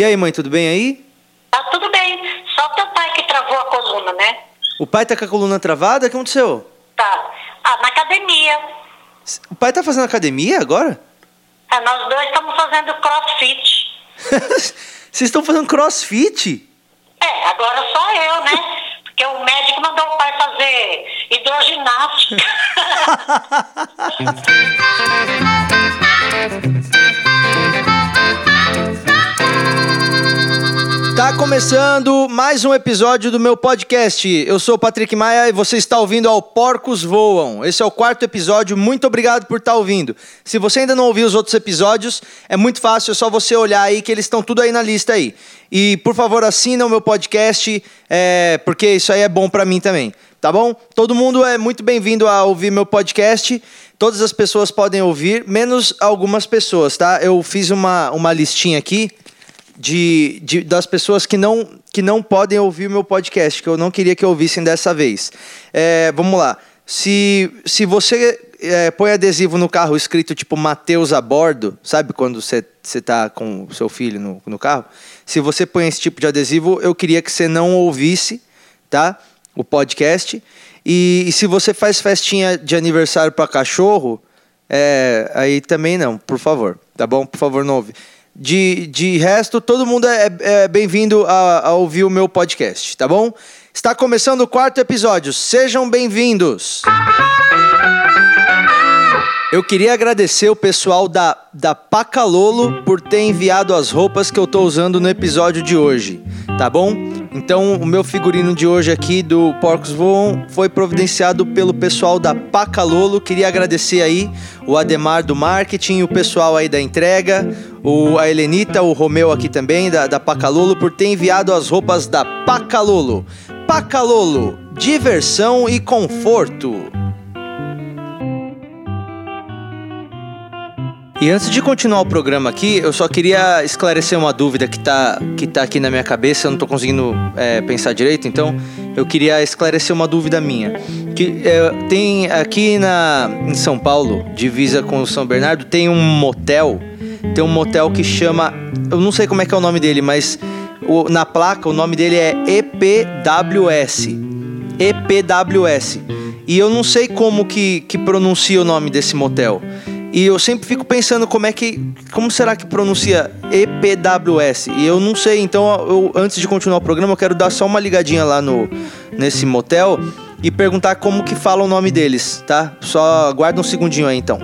E aí, mãe, tudo bem aí? Tá tudo bem. Só teu pai que travou a coluna, né? O pai tá com a coluna travada? O que aconteceu? Tá. Ah, na academia. O pai tá fazendo academia agora? Ah, nós dois estamos fazendo crossfit. Vocês estão fazendo crossfit? É, agora só eu, né? Porque o médico mandou o pai fazer hidroginástica. começando mais um episódio do meu podcast. Eu sou o Patrick Maia e você está ouvindo ao Porcos Voam. Esse é o quarto episódio. Muito obrigado por estar ouvindo. Se você ainda não ouviu os outros episódios, é muito fácil, é só você olhar aí que eles estão tudo aí na lista aí. E por favor, assina o meu podcast, é, porque isso aí é bom para mim também. Tá bom? Todo mundo é muito bem-vindo a ouvir meu podcast. Todas as pessoas podem ouvir, menos algumas pessoas, tá? Eu fiz uma, uma listinha aqui de, de, das pessoas que não, que não podem ouvir o meu podcast, que eu não queria que ouvissem dessa vez. É, vamos lá. Se, se você é, põe adesivo no carro escrito tipo Mateus a bordo, sabe quando você está com o seu filho no, no carro? Se você põe esse tipo de adesivo, eu queria que você não ouvisse, tá? O podcast. E, e se você faz festinha de aniversário para cachorro, é, aí também não, por favor, tá bom? Por favor, não ouve. De, de resto, todo mundo é, é bem-vindo a, a ouvir o meu podcast, tá bom? Está começando o quarto episódio. Sejam bem-vindos! Eu queria agradecer o pessoal da, da Pacalolo por ter enviado as roupas que eu tô usando no episódio de hoje, tá bom? Então, o meu figurino de hoje aqui do Porcos Voam foi providenciado pelo pessoal da Pacalolo. Queria agradecer aí o Ademar do marketing, o pessoal aí da entrega, o, a Helenita, o Romeu aqui também da, da Pacalolo por ter enviado as roupas da Pacalolo. Pacalolo, diversão e conforto. E antes de continuar o programa aqui, eu só queria esclarecer uma dúvida que tá, que tá aqui na minha cabeça, eu não tô conseguindo é, pensar direito, então eu queria esclarecer uma dúvida minha. Que é, tem aqui na, em São Paulo, divisa com São Bernardo, tem um motel, tem um motel que chama, eu não sei como é que é o nome dele, mas o, na placa o nome dele é EPWS. EPWS. E eu não sei como que, que pronuncia o nome desse motel. E eu sempre fico pensando como é que. Como será que pronuncia EPWS? E eu não sei, então eu, antes de continuar o programa, eu quero dar só uma ligadinha lá no, nesse motel e perguntar como que fala o nome deles, tá? Só aguarda um segundinho aí então.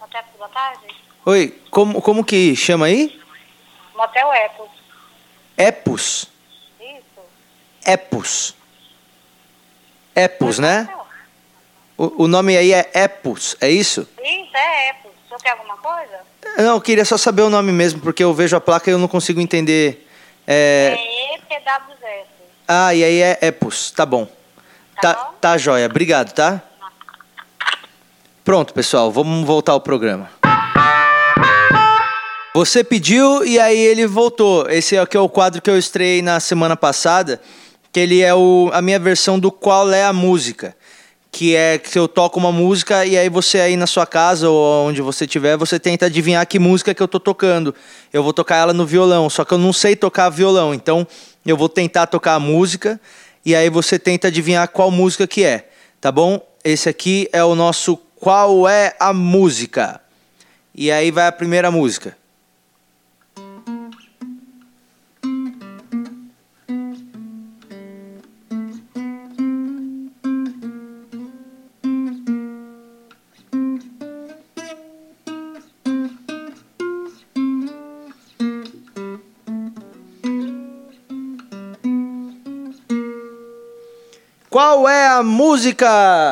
Motel, boa tarde. Oi, como, como que chama aí? Motel Epos. Epos. Isso. Epos. Epos, né? O, o nome aí é Epos, é isso? Isso, é Epos. O senhor quer alguma coisa? Não, eu queria só saber o nome mesmo, porque eu vejo a placa e eu não consigo entender. É... É EPWS. Ah, e aí é Epos, tá bom. Tá Tá, bom. tá joia, obrigado, tá? Pronto, pessoal, vamos voltar ao programa. Você pediu e aí ele voltou. Esse aqui é o quadro que eu estreiei na semana passada, que ele é o, a minha versão do Qual é a Música. Que é que eu toco uma música e aí você aí na sua casa ou onde você estiver, você tenta adivinhar que música que eu tô tocando. Eu vou tocar ela no violão, só que eu não sei tocar violão, então eu vou tentar tocar a música e aí você tenta adivinhar qual música que é, tá bom? Esse aqui é o nosso Qual é a Música? E aí vai a primeira música. Qual é a música?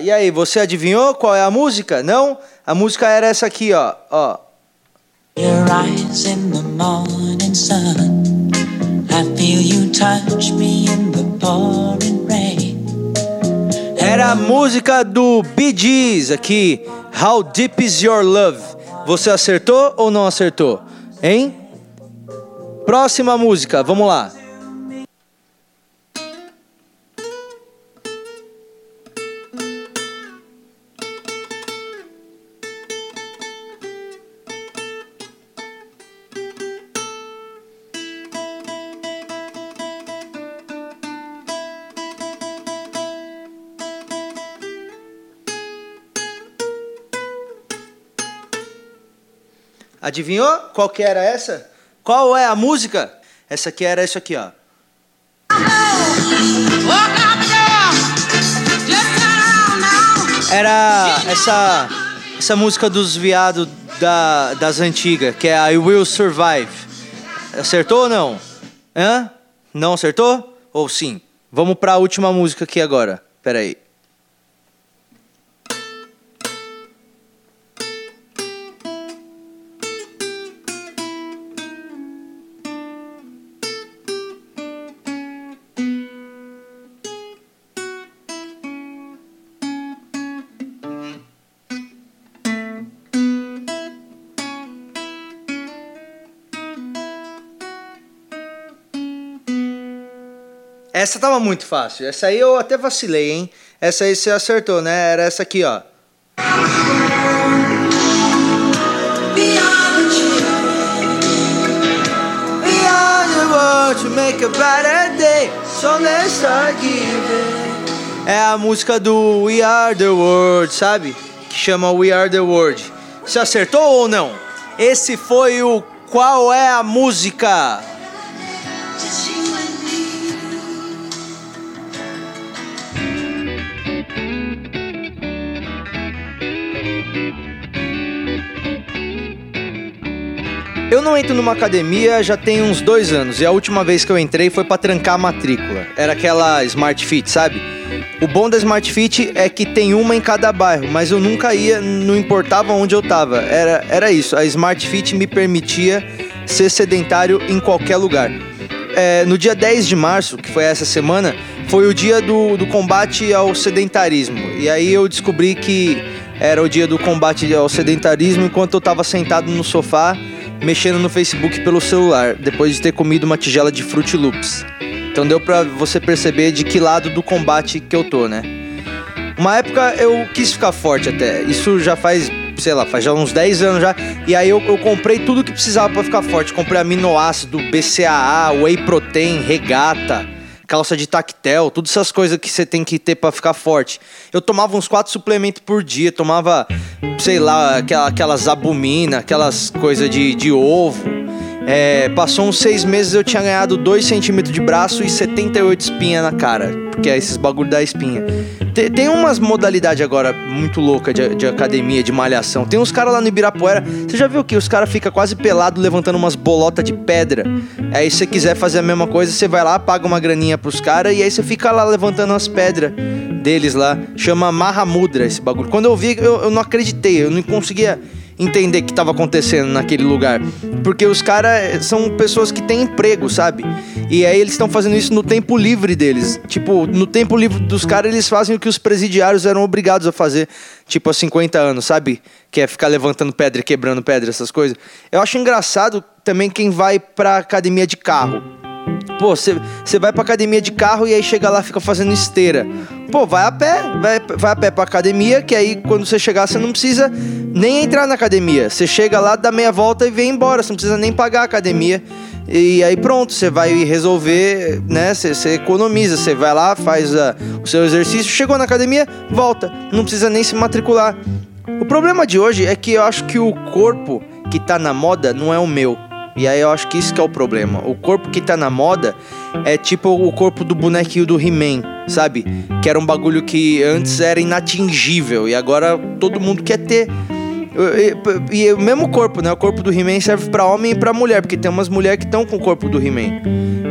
E aí, você adivinhou qual é a música? Não? A música era essa aqui, ó. ó. Your eyes in the morning sun. I feel you touch me in the pouring rain. Era a música do Bee Gees aqui. How Deep Is Your Love? Você acertou ou não acertou? Hein? Próxima música, vamos lá. Adivinhou qual que era essa? Qual é a música? Essa aqui era isso aqui, ó. Era essa essa música dos viados da, das antigas, que é I Will Survive. Acertou ou não? Hã? Não acertou? Ou sim? Vamos para a última música aqui agora. Pera aí. Essa tava muito fácil. Essa aí eu até vacilei, hein? Essa aí você acertou, né? Era essa aqui, ó. É a música do We Are the World, sabe? Que chama We Are the World. Você acertou ou não? Esse foi o Qual é a música? Não entro numa academia já tem uns dois anos e a última vez que eu entrei foi para trancar a matrícula. Era aquela Smart Fit, sabe? O bom da Smart Fit é que tem uma em cada bairro, mas eu nunca ia, não importava onde eu tava. Era, era isso, a Smart Fit me permitia ser sedentário em qualquer lugar. É, no dia 10 de março, que foi essa semana, foi o dia do, do combate ao sedentarismo. E aí eu descobri que era o dia do combate ao sedentarismo enquanto eu tava sentado no sofá mexendo no Facebook pelo celular, depois de ter comido uma tigela de Fruit Loops. Então deu pra você perceber de que lado do combate que eu tô, né? Uma época eu quis ficar forte até. Isso já faz, sei lá, faz já uns 10 anos já. E aí eu, eu comprei tudo que precisava para ficar forte. Comprei aminoácido, BCAA, whey protein, regata calça de tactel, todas essas coisas que você tem que ter para ficar forte. Eu tomava uns quatro suplementos por dia, tomava, sei lá, aquelas abumina, aquelas coisas de, de ovo. É, passou uns seis meses eu tinha ganhado 2 centímetros de braço e 78 espinha na cara, porque é esses bagulho da espinha. Tem, tem umas modalidades agora muito louca de, de, academia, de malhação. Tem uns caras lá no Ibirapuera, você já viu que os caras ficam quase pelado levantando umas bolotas de pedra. Aí se você quiser fazer a mesma coisa, você vai lá, paga uma graninha pros caras e aí você fica lá levantando as pedras deles lá. Chama Mahamudra esse bagulho. Quando eu vi, eu, eu não acreditei, eu não conseguia entender o que estava acontecendo naquele lugar. Porque os caras são pessoas que têm emprego, sabe? E aí eles estão fazendo isso no tempo livre deles. Tipo, no tempo livre dos caras, eles fazem o que os presidiários eram obrigados a fazer, tipo, há 50 anos, sabe? Que é ficar levantando pedra e quebrando pedra, essas coisas. Eu acho engraçado também quem vai pra academia de carro. Pô, você vai pra academia de carro e aí chega lá fica fazendo esteira. Pô, vai a pé, vai, vai a pé pra academia, que aí quando você chegar você não precisa nem entrar na academia. Você chega lá, dá meia volta e vem embora, você não precisa nem pagar a academia. E aí pronto, você vai resolver, né? Você economiza, você vai lá, faz a, o seu exercício, chegou na academia, volta, não precisa nem se matricular. O problema de hoje é que eu acho que o corpo que tá na moda não é o meu. E aí eu acho que isso que é o problema. O corpo que tá na moda é tipo o corpo do bonequinho do He-Man, sabe? Que era um bagulho que antes era inatingível e agora todo mundo quer ter. E, e, o mesmo corpo, né? O corpo do He-Man serve para homem e para mulher, porque tem umas mulheres que estão com o corpo do He-Man.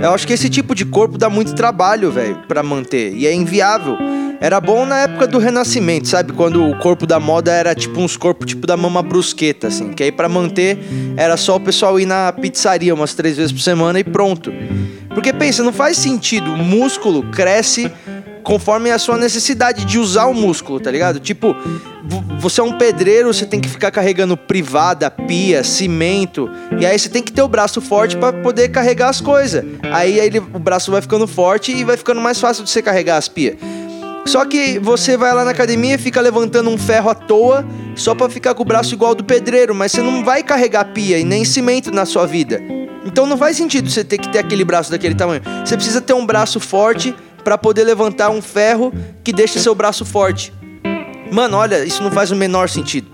Eu acho que esse tipo de corpo dá muito trabalho, velho, para manter. E é inviável. Era bom na época do Renascimento, sabe? Quando o corpo da moda era tipo uns corpos tipo da mama brusqueta, assim. Que aí pra manter era só o pessoal ir na pizzaria umas três vezes por semana e pronto. Porque pensa, não faz sentido. O músculo cresce conforme a sua necessidade de usar o músculo, tá ligado? Tipo, você é um pedreiro, você tem que ficar carregando privada, pia, cimento, e aí você tem que ter o braço forte para poder carregar as coisas. Aí, aí ele, o braço vai ficando forte e vai ficando mais fácil de você carregar as pias. Só que você vai lá na academia e fica levantando um ferro à toa só para ficar com o braço igual do pedreiro, mas você não vai carregar pia e nem cimento na sua vida. Então não faz sentido você ter que ter aquele braço daquele tamanho. Você precisa ter um braço forte para poder levantar um ferro que deixe seu braço forte. Mano, olha, isso não faz o menor sentido.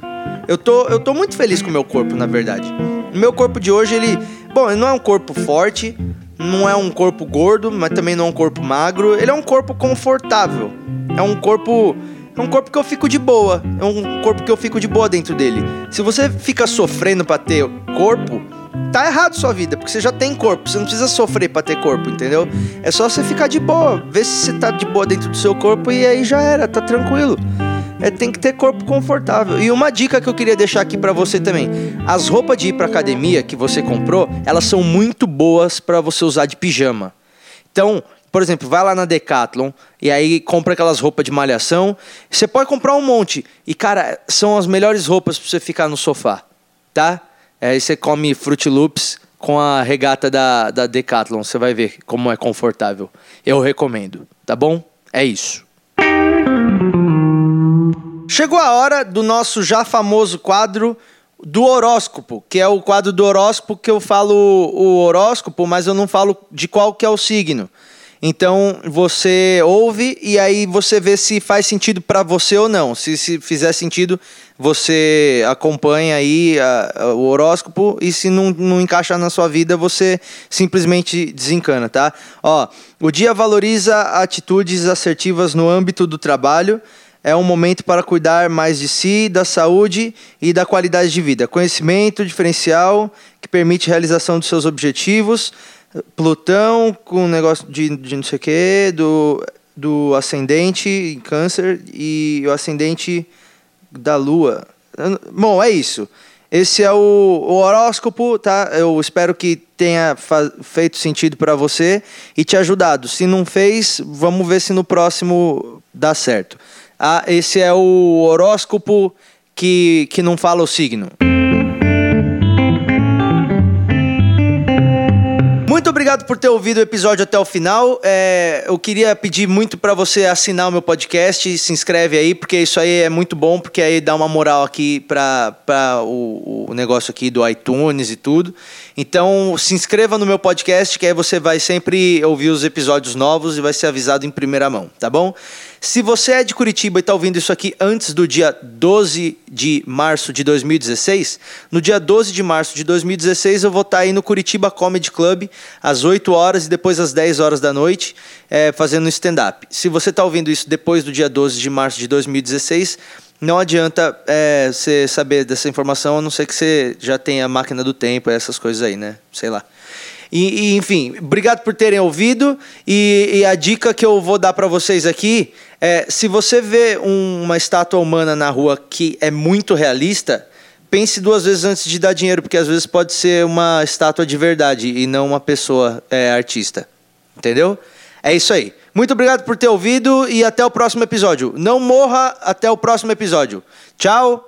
Eu tô, eu tô muito feliz com o meu corpo, na verdade. O meu corpo de hoje, ele. Bom, ele não é um corpo forte, não é um corpo gordo, mas também não é um corpo magro. Ele é um corpo confortável. É um corpo. É um corpo que eu fico de boa. É um corpo que eu fico de boa dentro dele. Se você fica sofrendo pra ter corpo, tá errado sua vida, porque você já tem corpo. Você não precisa sofrer pra ter corpo, entendeu? É só você ficar de boa. Ver se você tá de boa dentro do seu corpo e aí já era, tá tranquilo é, tem que ter corpo confortável. E uma dica que eu queria deixar aqui para você também: as roupas de ir para academia que você comprou, elas são muito boas para você usar de pijama. Então, por exemplo, vai lá na Decathlon e aí compra aquelas roupas de malhação. Você pode comprar um monte e cara, são as melhores roupas para você ficar no sofá, tá? Aí você come Fruit Loops com a regata da, da Decathlon, você vai ver como é confortável. Eu recomendo, tá bom? É isso. Chegou a hora do nosso já famoso quadro do horóscopo, que é o quadro do horóscopo que eu falo o horóscopo, mas eu não falo de qual que é o signo. Então você ouve e aí você vê se faz sentido para você ou não. Se, se fizer sentido, você acompanha aí a, a, o horóscopo e se não, não encaixar na sua vida, você simplesmente desencana, tá? Ó, o dia valoriza atitudes assertivas no âmbito do trabalho é um momento para cuidar mais de si, da saúde e da qualidade de vida. Conhecimento diferencial que permite realização dos seus objetivos. Plutão com negócio de, de não sei o quê, do, do ascendente em câncer e o ascendente da lua. Bom, é isso. Esse é o, o horóscopo, tá? Eu espero que tenha feito sentido para você e te ajudado. Se não fez, vamos ver se no próximo dá certo. Ah, esse é o horóscopo que, que não fala o signo. Muito obrigado por ter ouvido o episódio até o final. É, eu queria pedir muito para você assinar o meu podcast, se inscreve aí, porque isso aí é muito bom, porque aí dá uma moral aqui para o, o negócio aqui do iTunes e tudo. Então se inscreva no meu podcast, que aí você vai sempre ouvir os episódios novos e vai ser avisado em primeira mão, tá bom? Se você é de Curitiba e está ouvindo isso aqui antes do dia 12 de março de 2016, no dia 12 de março de 2016 eu vou estar tá aí no Curitiba Comedy Club às 8 horas e depois às 10 horas da noite é, fazendo stand-up. Se você está ouvindo isso depois do dia 12 de março de 2016, não adianta é, você saber dessa informação, a não ser que você já tenha a máquina do tempo, essas coisas aí, né? Sei lá. E, e, enfim, obrigado por terem ouvido. E, e a dica que eu vou dar para vocês aqui é: se você vê um, uma estátua humana na rua que é muito realista, pense duas vezes antes de dar dinheiro, porque às vezes pode ser uma estátua de verdade e não uma pessoa é, artista. Entendeu? É isso aí. Muito obrigado por ter ouvido e até o próximo episódio. Não morra até o próximo episódio. Tchau.